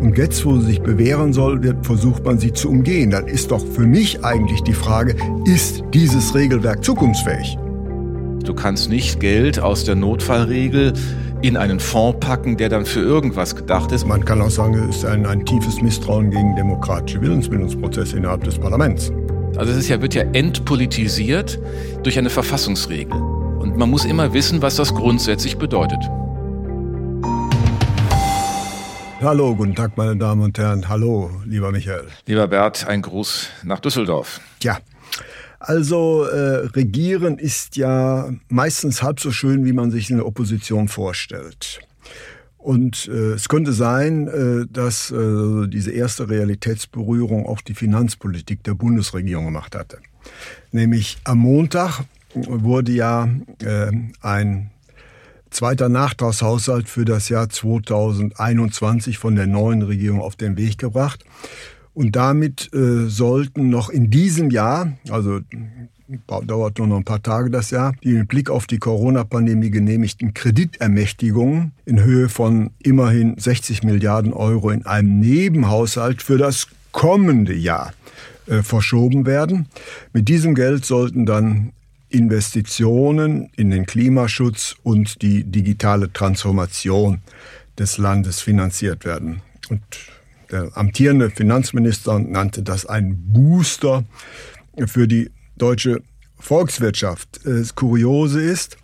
Und jetzt, wo sie sich bewähren soll, wird, versucht man sie zu umgehen. Dann ist doch für mich eigentlich die Frage, ist dieses Regelwerk zukunftsfähig? Du kannst nicht Geld aus der Notfallregel in einen Fonds packen, der dann für irgendwas gedacht ist. Man kann auch sagen, es ist ein, ein tiefes Misstrauen gegen demokratische Willensbildungsprozesse innerhalb des Parlaments. Also es ist ja, wird ja entpolitisiert durch eine Verfassungsregel. Und man muss immer wissen, was das grundsätzlich bedeutet. Hallo, guten Tag, meine Damen und Herren. Hallo, lieber Michael. Lieber Bert, ein Gruß nach Düsseldorf. Ja, also äh, regieren ist ja meistens halb so schön, wie man sich eine Opposition vorstellt. Und äh, es könnte sein, äh, dass äh, diese erste Realitätsberührung auch die Finanzpolitik der Bundesregierung gemacht hatte. Nämlich am Montag wurde ja äh, ein zweiter Nachtragshaushalt für das Jahr 2021 von der neuen Regierung auf den Weg gebracht. Und damit äh, sollten noch in diesem Jahr, also dauert nur noch ein paar Tage das Jahr, die mit Blick auf die Corona-Pandemie genehmigten Kreditermächtigungen in Höhe von immerhin 60 Milliarden Euro in einem Nebenhaushalt für das kommende Jahr äh, verschoben werden. Mit diesem Geld sollten dann Investitionen in den Klimaschutz und die digitale Transformation des Landes finanziert werden. Und der amtierende Finanzminister nannte das ein Booster für die deutsche Volkswirtschaft. Das Kuriose ist,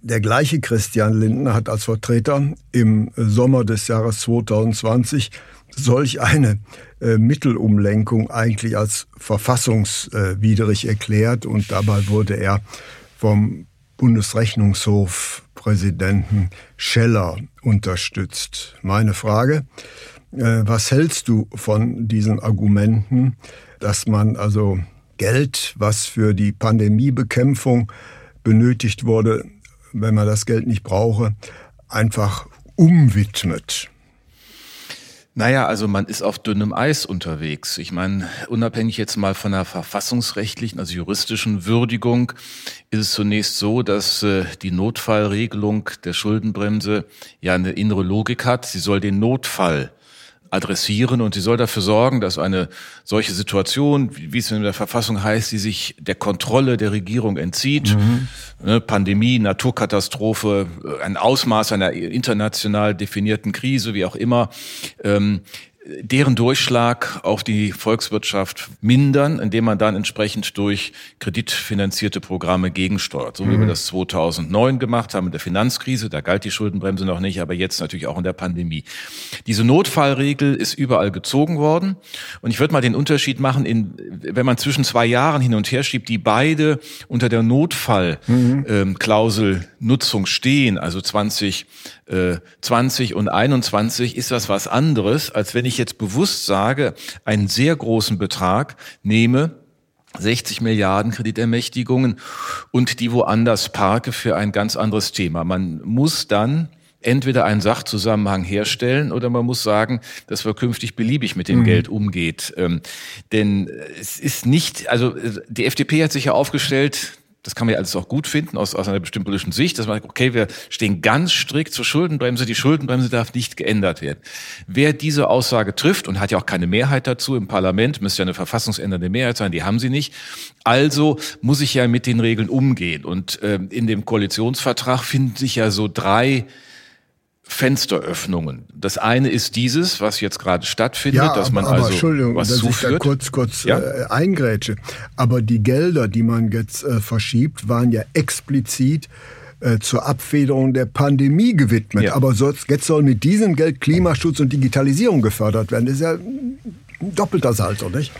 der gleiche Christian Lindner hat als Vertreter im Sommer des Jahres 2020 solch eine äh, Mittelumlenkung eigentlich als verfassungswidrig erklärt und dabei wurde er vom Bundesrechnungshofpräsidenten Scheller unterstützt. Meine Frage, äh, was hältst du von diesen Argumenten, dass man also Geld, was für die Pandemiebekämpfung benötigt wurde, wenn man das Geld nicht brauche, einfach umwidmet? Naja, also man ist auf dünnem Eis unterwegs. Ich meine, unabhängig jetzt mal von der verfassungsrechtlichen, also juristischen Würdigung, ist es zunächst so, dass äh, die Notfallregelung der Schuldenbremse ja eine innere Logik hat. Sie soll den Notfall adressieren und sie soll dafür sorgen, dass eine solche Situation, wie es in der Verfassung heißt, die sich der Kontrolle der Regierung entzieht, mhm. ne, Pandemie, Naturkatastrophe, ein Ausmaß einer international definierten Krise, wie auch immer, ähm, deren Durchschlag auf die Volkswirtschaft mindern, indem man dann entsprechend durch kreditfinanzierte Programme gegensteuert. So wie wir mhm. das 2009 gemacht haben in der Finanzkrise, da galt die Schuldenbremse noch nicht, aber jetzt natürlich auch in der Pandemie. Diese Notfallregel ist überall gezogen worden und ich würde mal den Unterschied machen, in, wenn man zwischen zwei Jahren hin und her schiebt, die beide unter der Notfallklausel mhm. ähm, Nutzung stehen, also 20 20 und 21 ist das was anderes, als wenn ich jetzt bewusst sage, einen sehr großen Betrag nehme, 60 Milliarden Kreditermächtigungen und die woanders parke für ein ganz anderes Thema. Man muss dann entweder einen Sachzusammenhang herstellen oder man muss sagen, dass wir künftig beliebig mit dem mhm. Geld umgeht. Ähm, denn es ist nicht, also die FDP hat sich ja aufgestellt, das kann man ja alles auch gut finden aus, aus einer bestimmten politischen Sicht, dass man sagt, okay, wir stehen ganz strikt zur Schuldenbremse, die Schuldenbremse darf nicht geändert werden. Wer diese Aussage trifft und hat ja auch keine Mehrheit dazu im Parlament, müsste ja eine verfassungsändernde Mehrheit sein, die haben sie nicht. Also muss ich ja mit den Regeln umgehen. Und äh, in dem Koalitionsvertrag finden sich ja so drei Fensteröffnungen. Das eine ist dieses, was jetzt gerade stattfindet, ja, dass man aber, also Entschuldigung, was dass zuführt. ich da kurz kurz ja? äh, eingrätsche. Aber die Gelder, die man jetzt äh, verschiebt, waren ja explizit äh, zur Abfederung der Pandemie gewidmet. Ja. Aber so, jetzt soll mit diesem Geld Klimaschutz und Digitalisierung gefördert werden. Das ist ja ein doppelter Salto, nicht?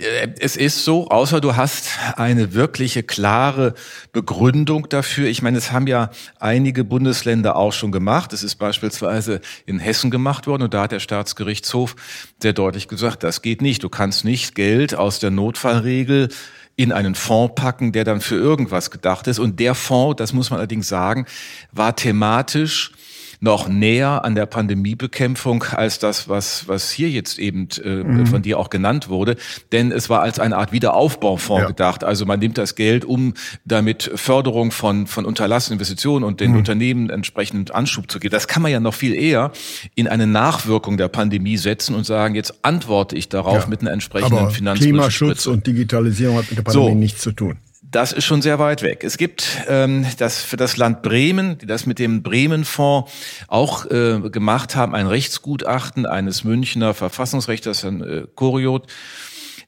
Äh, es ist so, außer du hast eine wirkliche klare Begründung dafür. Ich meine, es haben ja einige Bundesländer auch schon gemacht. Es ist beispielsweise in Hessen gemacht worden und da hat der Staatsgerichtshof sehr deutlich gesagt, das geht nicht. Du kannst nicht Geld aus der Notfallregel in einen Fonds packen, der dann für irgendwas gedacht ist. Und der Fonds, das muss man allerdings sagen, war thematisch noch näher an der Pandemiebekämpfung als das, was, was hier jetzt eben äh, mhm. von dir auch genannt wurde. Denn es war als eine Art Wiederaufbaufonds ja. gedacht. Also man nimmt das Geld, um damit Förderung von, von unterlassenen Investitionen und den mhm. Unternehmen entsprechend Anschub zu geben. Das kann man ja noch viel eher in eine Nachwirkung der Pandemie setzen und sagen, jetzt antworte ich darauf ja. mit einer entsprechenden Aber Klimaschutz und Digitalisierung hat mit der Pandemie so. nichts zu tun. Das ist schon sehr weit weg. Es gibt ähm, das für das Land Bremen, die das mit dem Bremen-Fonds auch äh, gemacht haben, ein Rechtsgutachten eines Münchner Verfassungsrechters, Herrn äh, Koriot,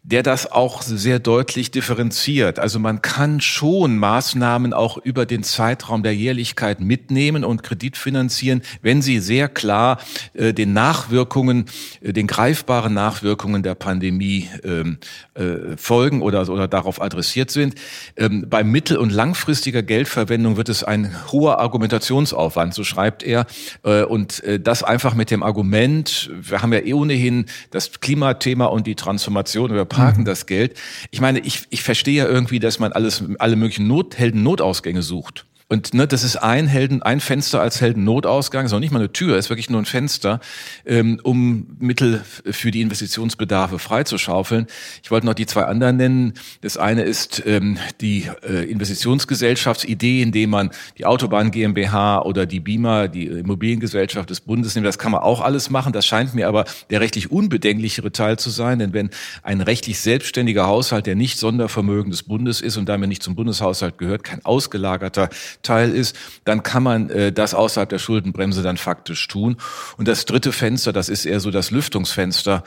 der das auch sehr deutlich differenziert. Also man kann schon Maßnahmen auch über den Zeitraum der Jährlichkeit mitnehmen und Kredit finanzieren, wenn sie sehr klar äh, den Nachwirkungen, äh, den greifbaren Nachwirkungen der Pandemie ähm, äh, folgen oder, oder darauf adressiert sind. Ähm, bei mittel- und langfristiger Geldverwendung wird es ein hoher Argumentationsaufwand, so schreibt er. Äh, und äh, das einfach mit dem Argument, wir haben ja eh ohnehin das Klimathema und die Transformation parken mhm. das Geld. Ich meine, ich, ich verstehe ja irgendwie, dass man alles, alle möglichen Nothelden Notausgänge sucht. Und ne, das ist ein Helden, ein Fenster als Heldennotausgang, ist auch nicht mal eine Tür, ist wirklich nur ein Fenster, ähm, um Mittel für die Investitionsbedarfe freizuschaufeln. Ich wollte noch die zwei anderen nennen. Das eine ist ähm, die äh, Investitionsgesellschaftsidee, indem man die Autobahn GmbH oder die BIMA, die Immobiliengesellschaft des Bundes nimmt. Das kann man auch alles machen. Das scheint mir aber der rechtlich unbedenklichere Teil zu sein, denn wenn ein rechtlich selbstständiger Haushalt, der nicht Sondervermögen des Bundes ist und damit nicht zum Bundeshaushalt gehört, kein ausgelagerter Teil ist, dann kann man äh, das außerhalb der Schuldenbremse dann faktisch tun. Und das dritte Fenster, das ist eher so das Lüftungsfenster,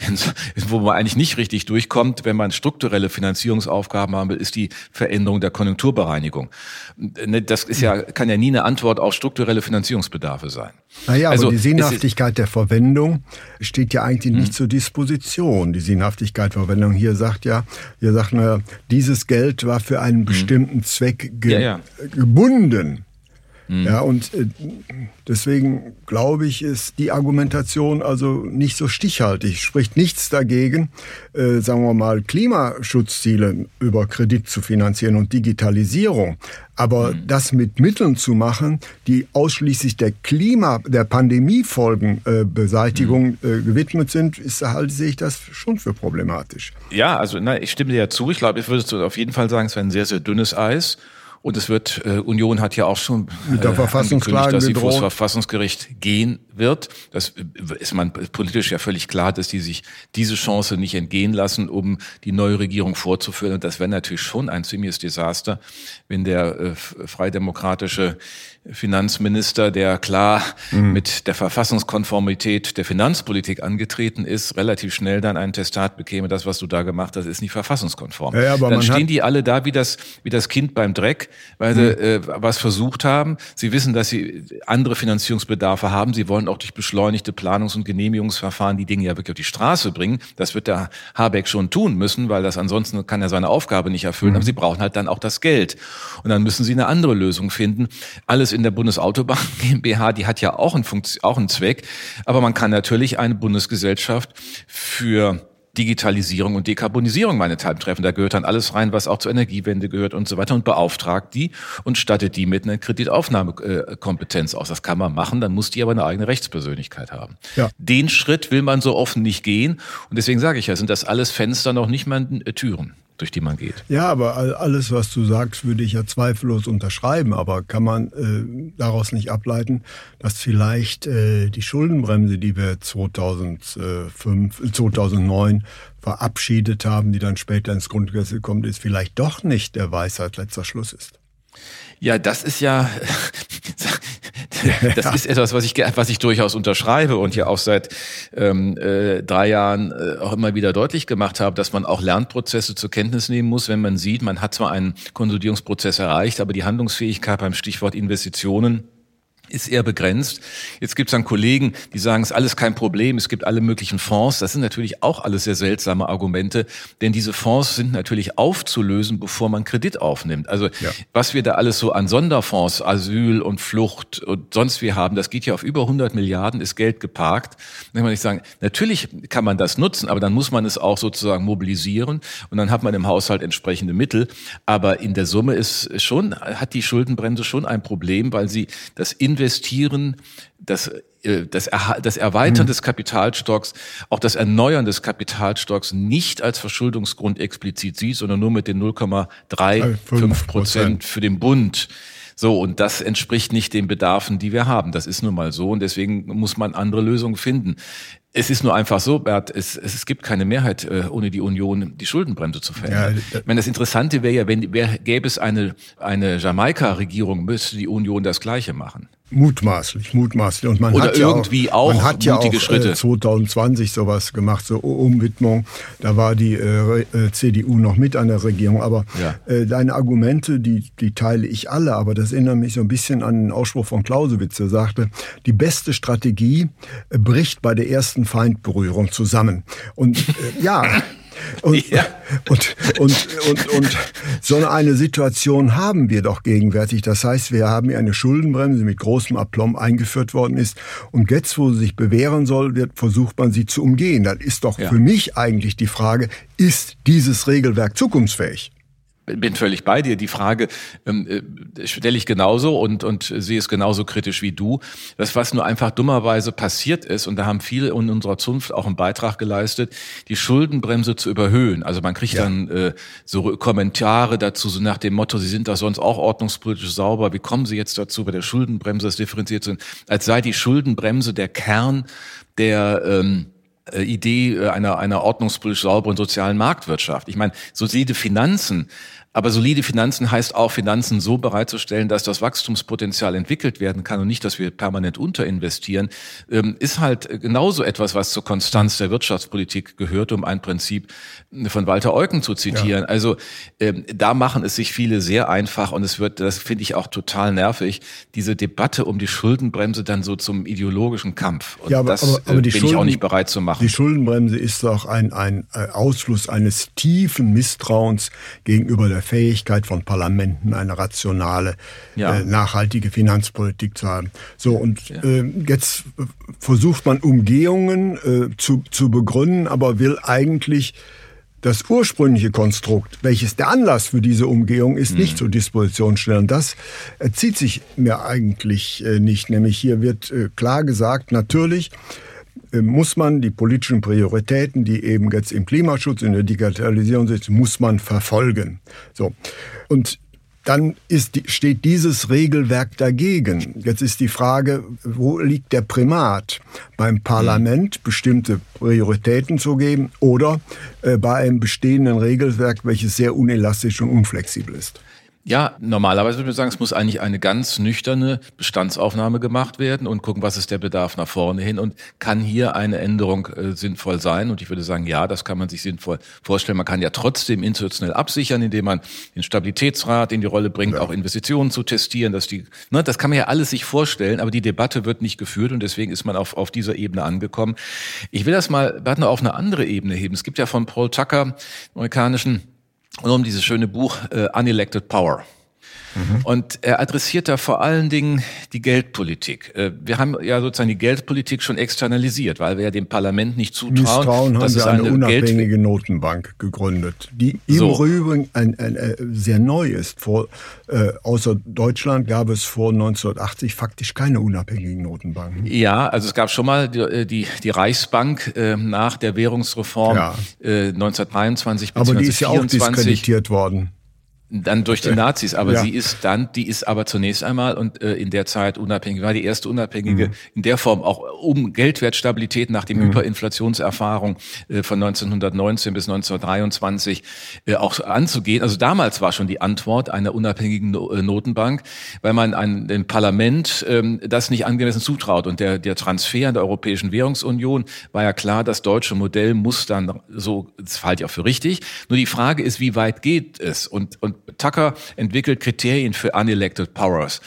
wo man eigentlich nicht richtig durchkommt, wenn man strukturelle Finanzierungsaufgaben haben will, ist die Veränderung der Konjunkturbereinigung. Ne, das ist ja, kann ja nie eine Antwort auf strukturelle Finanzierungsbedarfe sein. Naja, also, aber die Sinnhaftigkeit der Verwendung steht ja eigentlich nicht hm. zur Disposition. Die Sinnhaftigkeit der Verwendung hier sagt ja, hier sagt man, dieses Geld war für einen hm. bestimmten Zweck ge ja, ja. Gebunden. Mhm. Ja, und äh, deswegen glaube ich, ist die Argumentation also nicht so stichhaltig. Spricht nichts dagegen, äh, sagen wir mal, Klimaschutzziele über Kredit zu finanzieren und Digitalisierung. Aber mhm. das mit Mitteln zu machen, die ausschließlich der Klima, der Pandemiefolgenbeseitigung äh, mhm. äh, gewidmet sind, ist halt, sehe ich das schon für problematisch. Ja, also na, ich stimme dir ja zu. Ich glaube, ich würde auf jeden Fall sagen, es wäre ein sehr, sehr dünnes Eis. Und es wird, äh, Union hat ja auch schon mit der äh, Verfassungsklage dass sie vor das Verfassungsgericht gehen wird. Das ist man politisch ja völlig klar, dass die sich diese Chance nicht entgehen lassen, um die neue Regierung vorzuführen. Und das wäre natürlich schon ein ziemliches Desaster, wenn der äh, freidemokratische Finanzminister, der klar mhm. mit der Verfassungskonformität der Finanzpolitik angetreten ist, relativ schnell dann ein Testat bekäme, das, was du da gemacht hast, ist nicht verfassungskonform. Ja, aber dann stehen die alle da wie das, wie das Kind beim Dreck, weil mhm. sie äh, was versucht haben. Sie wissen, dass sie andere Finanzierungsbedarfe haben. Sie wollen auch durch beschleunigte Planungs- und Genehmigungsverfahren die Dinge ja wirklich auf die Straße bringen. Das wird der Habeck schon tun müssen, weil das ansonsten kann er seine Aufgabe nicht erfüllen. Mhm. Aber sie brauchen halt dann auch das Geld. Und dann müssen sie eine andere Lösung finden. Alles in der Bundesautobahn GmbH, die hat ja auch einen, Funkt auch einen Zweck, aber man kann natürlich eine Bundesgesellschaft für Digitalisierung und Dekarbonisierung meinethalben treffen. Da gehört dann alles rein, was auch zur Energiewende gehört und so weiter und beauftragt die und stattet die mit einer Kreditaufnahmekompetenz aus. Das kann man machen, dann muss die aber eine eigene Rechtspersönlichkeit haben. Ja. Den Schritt will man so offen nicht gehen und deswegen sage ich ja, sind das alles Fenster noch nicht mal Türen durch die man geht. Ja, aber alles, was du sagst, würde ich ja zweifellos unterschreiben. Aber kann man äh, daraus nicht ableiten, dass vielleicht äh, die Schuldenbremse, die wir 2005, 2009 verabschiedet haben, die dann später ins Grundgesetz gekommen ist, vielleicht doch nicht der Weisheit letzter Schluss ist? Ja, das ist ja, das ist etwas, was ich, was ich durchaus unterschreibe und ja auch seit ähm, äh, drei Jahren äh, auch immer wieder deutlich gemacht habe, dass man auch Lernprozesse zur Kenntnis nehmen muss, wenn man sieht, man hat zwar einen Konsolidierungsprozess erreicht, aber die Handlungsfähigkeit beim Stichwort Investitionen ist eher begrenzt. Jetzt gibt es dann Kollegen, die sagen, es ist alles kein Problem, es gibt alle möglichen Fonds. Das sind natürlich auch alles sehr seltsame Argumente, denn diese Fonds sind natürlich aufzulösen, bevor man Kredit aufnimmt. Also ja. was wir da alles so an Sonderfonds, Asyl und Flucht und sonst wie haben, das geht ja auf über 100 Milliarden, ist Geld geparkt. Dann kann man nicht sagen, natürlich kann man das nutzen, aber dann muss man es auch sozusagen mobilisieren und dann hat man im Haushalt entsprechende Mittel. Aber in der Summe ist schon, hat die Schuldenbremse schon ein Problem, weil sie das Invest Investieren, das, äh, das, das Erweitern mhm. des Kapitalstocks, auch das Erneuern des Kapitalstocks nicht als Verschuldungsgrund explizit sieht, sondern nur mit den 0,35 Prozent für den Bund. So, und das entspricht nicht den Bedarfen, die wir haben. Das ist nun mal so und deswegen muss man andere Lösungen finden. Es ist nur einfach so, Bert, es, es gibt keine Mehrheit, äh, ohne die Union die Schuldenbremse zu verändern. Ja, ich meine, das Interessante wäre ja, wenn wär, gäbe es eine, eine Jamaika-Regierung, müsste die Union das Gleiche machen. Mutmaßlich, mutmaßlich. Und man Oder hat irgendwie ja auch, man hat ja auch Schritte. Äh, 2020 sowas gemacht, so Umwidmung. Da war die äh, äh CDU noch mit an der Regierung. Aber ja. äh, deine Argumente, die, die teile ich alle. Aber das erinnert mich so ein bisschen an den Ausspruch von Clausewitz, der sagte, die beste Strategie äh, bricht bei der ersten Feindberührung zusammen. Und äh, ja, und, ja. und, und, und, und so eine Situation haben wir doch gegenwärtig. Das heißt, wir haben hier eine Schuldenbremse, die mit großem Aplomb eingeführt worden ist. Und jetzt, wo sie sich bewähren soll, wird versucht man sie zu umgehen. Das ist doch ja. für mich eigentlich die Frage, ist dieses Regelwerk zukunftsfähig? Bin völlig bei dir. Die Frage ähm, äh, stelle ich genauso und, und sehe es genauso kritisch wie du. Das, was nur einfach dummerweise passiert ist, und da haben viele in unserer Zunft auch einen Beitrag geleistet, die Schuldenbremse zu überhöhen. Also man kriegt ja. dann äh, so Kommentare dazu, so nach dem Motto, Sie sind doch sonst auch ordnungspolitisch sauber. Wie kommen Sie jetzt dazu, bei der Schuldenbremse das differenziert sind? Als sei die Schuldenbremse der Kern der ähm, äh, Idee äh, einer, einer ordnungspolitisch sauberen sozialen Marktwirtschaft. Ich meine, solide Finanzen aber solide Finanzen heißt auch, Finanzen so bereitzustellen, dass das Wachstumspotenzial entwickelt werden kann und nicht, dass wir permanent unterinvestieren, ähm, ist halt genauso etwas, was zur Konstanz der Wirtschaftspolitik gehört, um ein Prinzip von Walter Eucken zu zitieren. Ja. Also ähm, da machen es sich viele sehr einfach und es wird, das finde ich auch total nervig, diese Debatte um die Schuldenbremse dann so zum ideologischen Kampf. Und ja, aber, das aber, aber die bin Schulden, ich auch nicht bereit zu machen. Die Schuldenbremse ist doch ein, ein äh, Ausfluss eines tiefen Misstrauens gegenüber der Fähigkeit von Parlamenten, eine rationale, ja. äh, nachhaltige Finanzpolitik zu haben. So, und ja. äh, jetzt versucht man Umgehungen äh, zu, zu begründen, aber will eigentlich das ursprüngliche Konstrukt, welches der Anlass für diese Umgehung ist, mhm. nicht zur Disposition stellen. Das zieht sich mir eigentlich äh, nicht. Nämlich hier wird äh, klar gesagt, natürlich muss man die politischen Prioritäten, die eben jetzt im Klimaschutz, in der Digitalisierung sind, muss man verfolgen. So. Und dann ist, steht dieses Regelwerk dagegen. Jetzt ist die Frage, wo liegt der Primat? Beim Parlament bestimmte Prioritäten zu geben oder äh, bei einem bestehenden Regelwerk, welches sehr unelastisch und unflexibel ist? Ja, normalerweise würde ich sagen, es muss eigentlich eine ganz nüchterne Bestandsaufnahme gemacht werden und gucken, was ist der Bedarf nach vorne hin und kann hier eine Änderung äh, sinnvoll sein. Und ich würde sagen, ja, das kann man sich sinnvoll vorstellen. Man kann ja trotzdem institutionell absichern, indem man den Stabilitätsrat in die Rolle bringt, ja. auch Investitionen zu testieren, dass die, ne, das kann man ja alles sich vorstellen, aber die Debatte wird nicht geführt und deswegen ist man auf, auf dieser Ebene angekommen. Ich will das mal, wir hatten auf eine andere Ebene heben. Es gibt ja von Paul Tucker, amerikanischen und um dieses schöne Buch äh, Unelected Power. Mhm. Und er adressiert da vor allen Dingen die Geldpolitik. Äh, wir haben ja sozusagen die Geldpolitik schon externalisiert, weil wir ja dem Parlament nicht zutrauen. Misstrauen haben wir eine, eine unabhängige Geld Notenbank gegründet, die im so. Übrigen ein, ein, ein, sehr neu ist. Vor, äh, außer Deutschland gab es vor 1980 faktisch keine unabhängigen Notenbanken. Ja, also es gab schon mal die, äh, die, die Reichsbank äh, nach der Währungsreform ja. äh, 1923 bis Aber die ist ja auch diskreditiert worden. Dann durch die äh, Nazis, aber ja. sie ist dann, die ist aber zunächst einmal und äh, in der Zeit unabhängig, war die erste unabhängige mhm. in der Form auch um Geldwertstabilität nach dem mhm. Hyperinflationserfahrung äh, von 1919 bis 1923 äh, auch anzugehen. Also damals war schon die Antwort einer unabhängigen no äh, Notenbank, weil man ein, dem Parlament ähm, das nicht angemessen zutraut und der der Transfer in der Europäischen Währungsunion war ja klar, das deutsche Modell muss dann so, das halte ich auch für richtig. Nur die Frage ist, wie weit geht es und und Tucker entwickelt Kriterien für unelected powers.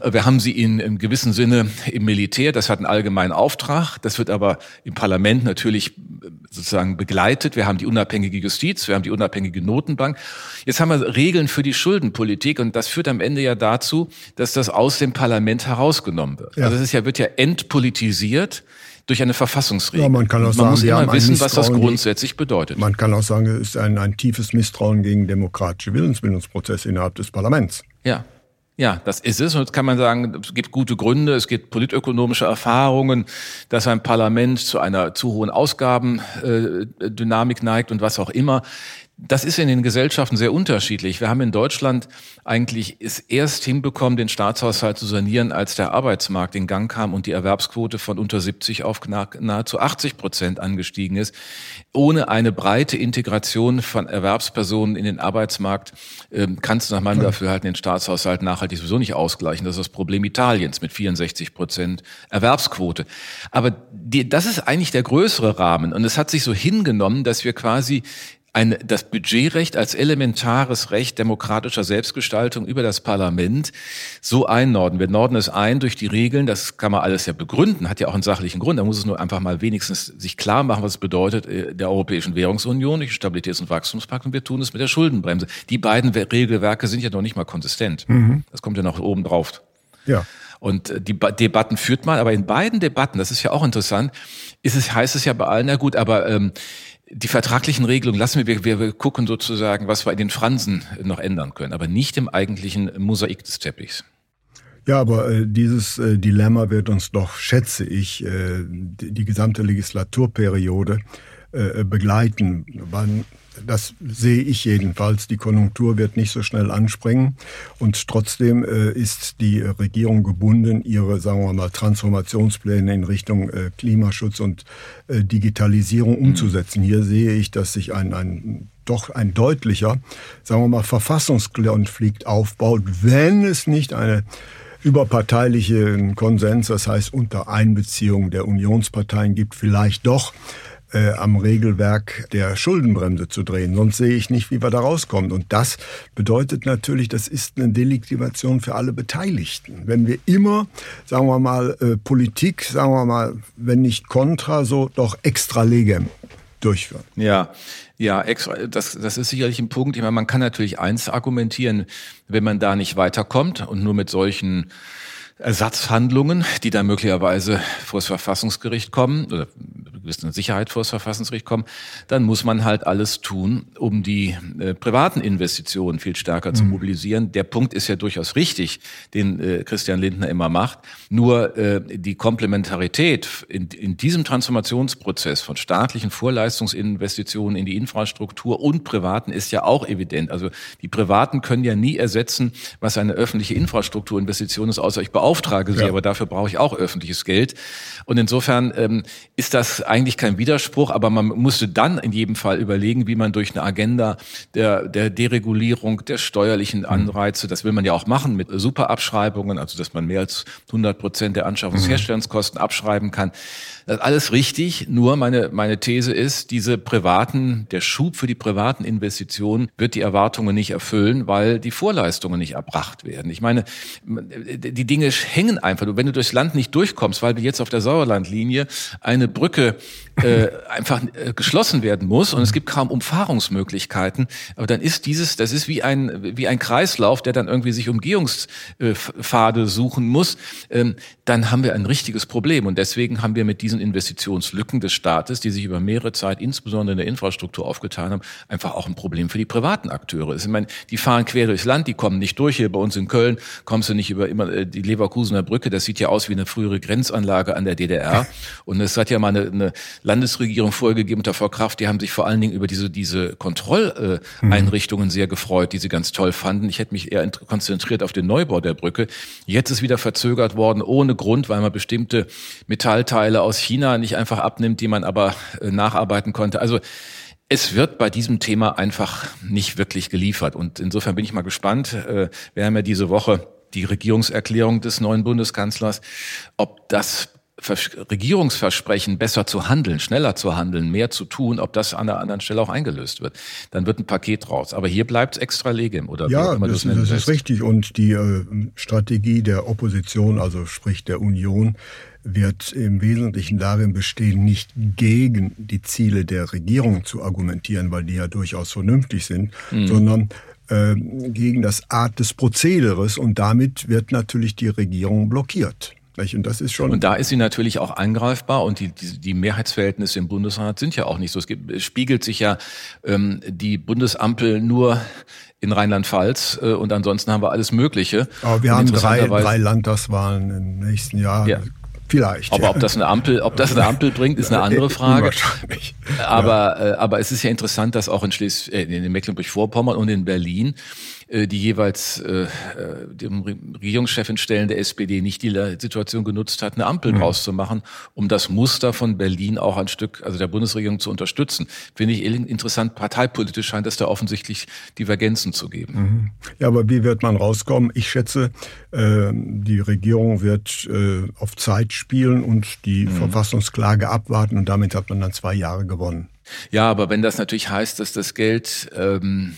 Äh, wir haben sie in, im gewissen Sinne im Militär, das hat einen allgemeinen Auftrag, das wird aber im Parlament natürlich äh, sozusagen begleitet. Wir haben die unabhängige Justiz, wir haben die unabhängige Notenbank. Jetzt haben wir Regeln für die Schuldenpolitik und das führt am Ende ja dazu, dass das aus dem Parlament herausgenommen wird. Ja. Also es ist ja, wird ja entpolitisiert durch eine Verfassungsregel. Ja, man kann auch man sagen, muss immer wissen, was das grundsätzlich bedeutet. Man kann auch sagen, es ist ein, ein tiefes Misstrauen gegen demokratische Willensbildungsprozesse innerhalb des Parlaments. Ja. Ja, das ist es. Und jetzt kann man sagen, es gibt gute Gründe, es gibt politökonomische Erfahrungen, dass ein Parlament zu einer zu hohen Ausgabendynamik neigt und was auch immer. Das ist in den Gesellschaften sehr unterschiedlich. Wir haben in Deutschland eigentlich es erst hinbekommen, den Staatshaushalt zu sanieren, als der Arbeitsmarkt in Gang kam und die Erwerbsquote von unter 70 auf nahezu 80 Prozent angestiegen ist. Ohne eine breite Integration von Erwerbspersonen in den Arbeitsmarkt ähm, kannst du nach meinem Dafürhalten den Staatshaushalt nachhaltig sowieso nicht ausgleichen. Das ist das Problem Italiens mit 64 Prozent Erwerbsquote. Aber die, das ist eigentlich der größere Rahmen. Und es hat sich so hingenommen, dass wir quasi ein, das Budgetrecht als elementares Recht demokratischer Selbstgestaltung über das Parlament so einnorden. Wir norden es ein durch die Regeln, das kann man alles ja begründen, hat ja auch einen sachlichen Grund. Da muss es nur einfach mal wenigstens sich klar machen, was es bedeutet äh, der Europäischen Währungsunion, die Stabilitäts- und Wachstumspakt und wir tun es mit der Schuldenbremse. Die beiden Regelwerke sind ja noch nicht mal konsistent. Mhm. Das kommt ja noch oben drauf. Ja. Und äh, die Debatten führt man, aber in beiden Debatten, das ist ja auch interessant, ist es, heißt es ja bei allen, na gut, aber ähm, die vertraglichen Regelungen lassen wir, wir, wir gucken sozusagen, was wir in den Fransen noch ändern können, aber nicht im eigentlichen Mosaik des Teppichs. Ja, aber äh, dieses äh, Dilemma wird uns doch, schätze ich, äh, die, die, gesamte Legislaturperiode äh, begleiten. Wann das sehe ich jedenfalls. Die Konjunktur wird nicht so schnell anspringen und trotzdem äh, ist die Regierung gebunden, ihre, sagen wir mal, Transformationspläne in Richtung äh, Klimaschutz und äh, Digitalisierung mhm. umzusetzen. Hier sehe ich, dass sich ein, ein doch ein deutlicher, sagen wir mal, Verfassungskonflikt aufbaut, wenn es nicht eine überparteiliche Konsens, das heißt unter Einbeziehung der Unionsparteien gibt, vielleicht doch äh, am Regelwerk der Schuldenbremse zu drehen. Sonst sehe ich nicht, wie wir da rauskommen. Und das bedeutet natürlich, das ist eine Delegitimation für alle Beteiligten. Wenn wir immer, sagen wir mal, äh, Politik, sagen wir mal, wenn nicht kontra, so doch extra legem durchführen. Ja, ja, extra, das, das ist sicherlich ein Punkt. Ich meine, man kann natürlich eins argumentieren, wenn man da nicht weiterkommt und nur mit solchen Ersatzhandlungen, die dann möglicherweise vor das Verfassungsgericht kommen oder gewisse Sicherheit vor das Verfassungsgericht kommen, dann muss man halt alles tun, um die äh, privaten Investitionen viel stärker mhm. zu mobilisieren. Der Punkt ist ja durchaus richtig, den äh, Christian Lindner immer macht. Nur äh, die Komplementarität in, in diesem Transformationsprozess von staatlichen Vorleistungsinvestitionen in die Infrastruktur und privaten ist ja auch evident. Also die Privaten können ja nie ersetzen, was eine öffentliche Infrastrukturinvestition ist, außer ich beauftrage sie, ja. aber dafür brauche ich auch öffentliches Geld. Und insofern ähm, ist das eigentlich kein Widerspruch, aber man musste dann in jedem Fall überlegen, wie man durch eine Agenda der, der Deregulierung, der steuerlichen mhm. Anreize, das will man ja auch machen mit Superabschreibungen, also dass man mehr als 100 Prozent der Anschaffungsherstellungskosten abschreiben kann. Das ist alles richtig, nur meine, meine These ist, diese privaten, der Schub für die privaten Investitionen wird die Erwartungen nicht erfüllen, weil die Vorleistungen nicht erbracht werden. Ich meine, die Dinge hängen einfach. Wenn du durchs Land nicht durchkommst, weil wir jetzt auf der Sauerlandlinie eine Brücke äh, einfach äh, geschlossen werden muss und es gibt kaum Umfahrungsmöglichkeiten, aber dann ist dieses, das ist wie ein, wie ein Kreislauf, der dann irgendwie sich Umgehungspfade suchen muss, ähm, dann haben wir ein richtiges Problem und deswegen haben wir mit diesen Investitionslücken des Staates, die sich über mehrere Zeit insbesondere in der Infrastruktur aufgetan haben, einfach auch ein Problem für die privaten Akteure. Ich meine, die fahren quer durchs Land, die kommen nicht durch. Hier bei uns in Köln kommst du nicht über immer äh, die Leverkusener Brücke, das sieht ja aus wie eine frühere Grenzanlage an der DDR und es hat ja mal eine, eine Landesregierung vorgegeben unter Frau Kraft, die haben sich vor allen Dingen über diese, diese Kontrolleinrichtungen sehr gefreut, die sie ganz toll fanden. Ich hätte mich eher konzentriert auf den Neubau der Brücke. Jetzt ist wieder verzögert worden, ohne Grund, weil man bestimmte Metallteile aus China nicht einfach abnimmt, die man aber äh, nacharbeiten konnte. Also es wird bei diesem Thema einfach nicht wirklich geliefert. Und insofern bin ich mal gespannt. Äh, wir haben ja diese Woche die Regierungserklärung des neuen Bundeskanzlers, ob das Regierungsversprechen, besser zu handeln, schneller zu handeln, mehr zu tun, ob das an der anderen Stelle auch eingelöst wird. Dann wird ein Paket raus. Aber hier bleibt es extra legem oder Ja, das, das ist richtig. Und die äh, Strategie der Opposition, also sprich der Union, wird im Wesentlichen darin bestehen, nicht gegen die Ziele der Regierung zu argumentieren, weil die ja durchaus vernünftig sind, mhm. sondern äh, gegen das Art des Prozederes und damit wird natürlich die Regierung blockiert. Und das ist schon. Und da ist sie natürlich auch angreifbar und die, die, die Mehrheitsverhältnisse im Bundesrat sind ja auch nicht so. Es, gibt, es spiegelt sich ja ähm, die Bundesampel nur in Rheinland-Pfalz äh, und ansonsten haben wir alles Mögliche. Aber wir haben drei, drei Landtagswahlen im nächsten Jahr. Ja. Vielleicht. Aber ob das eine Ampel, ob das eine Ampel bringt, ist eine andere Frage. Wahrscheinlich. Aber, ja. äh, aber es ist ja interessant, dass auch in Schles äh, in Mecklenburg-Vorpommern und in Berlin die jeweils äh, äh dem Regierungschefin Stellen der SPD nicht die Situation genutzt hat, eine Ampel mhm. draus zu machen, um das Muster von Berlin auch ein Stück, also der Bundesregierung zu unterstützen. Finde ich interessant, parteipolitisch scheint es da offensichtlich Divergenzen zu geben. Mhm. Ja, aber wie wird man rauskommen? Ich schätze, äh, die Regierung wird äh, auf Zeit spielen und die mhm. Verfassungsklage abwarten und damit hat man dann zwei Jahre gewonnen. Ja, aber wenn das natürlich heißt, dass das Geld ähm,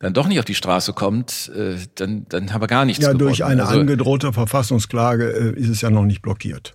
dann doch nicht auf die Straße kommt, äh, dann, dann haben wir gar nichts Ja, gewonnen. durch eine also, angedrohte Verfassungsklage äh, ist es ja noch nicht blockiert.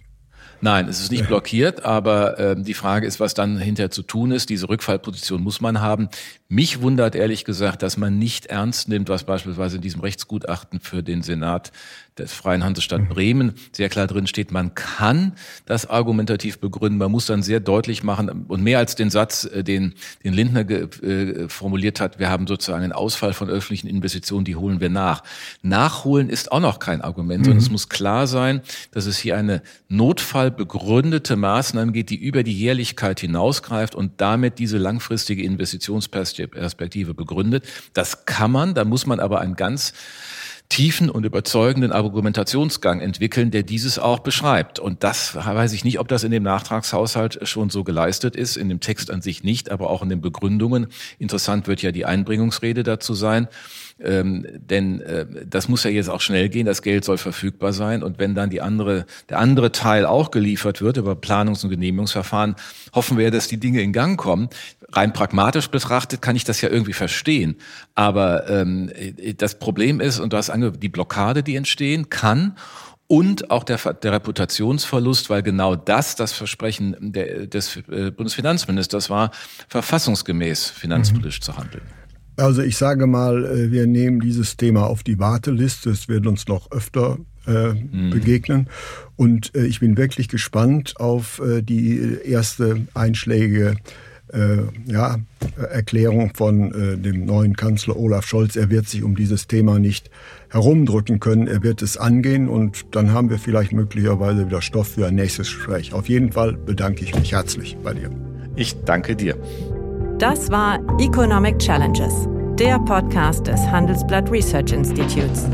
Nein, es ist nicht blockiert, aber äh, die Frage ist, was dann hinterher zu tun ist. Diese Rückfallposition muss man haben. Mich wundert ehrlich gesagt, dass man nicht ernst nimmt, was beispielsweise in diesem Rechtsgutachten für den Senat der Freien Hansestadt mhm. Bremen sehr klar drin steht, man kann das argumentativ begründen. Man muss dann sehr deutlich machen und mehr als den Satz, äh, den, den Lindner äh, formuliert hat, wir haben sozusagen einen Ausfall von öffentlichen Investitionen, die holen wir nach. Nachholen ist auch noch kein Argument, mhm. sondern es muss klar sein, dass es hier eine notfallbegründete Maßnahme geht, die über die Jährlichkeit hinausgreift und damit diese langfristige Investitionsperspektive begründet. Das kann man, da muss man aber ein ganz tiefen und überzeugenden Argumentationsgang entwickeln, der dieses auch beschreibt. Und das weiß ich nicht, ob das in dem Nachtragshaushalt schon so geleistet ist, in dem Text an sich nicht, aber auch in den Begründungen. Interessant wird ja die Einbringungsrede dazu sein. Ähm, denn äh, das muss ja jetzt auch schnell gehen, das Geld soll verfügbar sein. Und wenn dann die andere, der andere Teil auch geliefert wird über Planungs- und Genehmigungsverfahren, hoffen wir, dass die Dinge in Gang kommen. Rein pragmatisch betrachtet kann ich das ja irgendwie verstehen. Aber ähm, das Problem ist, und du hast ange die Blockade, die entstehen kann und auch der, der Reputationsverlust, weil genau das das Versprechen der, des äh, Bundesfinanzministers war, verfassungsgemäß finanzpolitisch mhm. zu handeln. Also ich sage mal, äh, wir nehmen dieses Thema auf die Warteliste. Es wird uns noch öfter äh, mhm. begegnen. Und äh, ich bin wirklich gespannt auf äh, die erste einschlägige äh, ja, Erklärung von äh, dem neuen Kanzler Olaf Scholz. Er wird sich um dieses Thema nicht herumdrücken können. Er wird es angehen und dann haben wir vielleicht möglicherweise wieder Stoff für ein nächstes Gespräch. Auf jeden Fall bedanke ich mich herzlich bei dir. Ich danke dir. Das war Economic Challenges, der Podcast des Handelsblatt Research Institutes.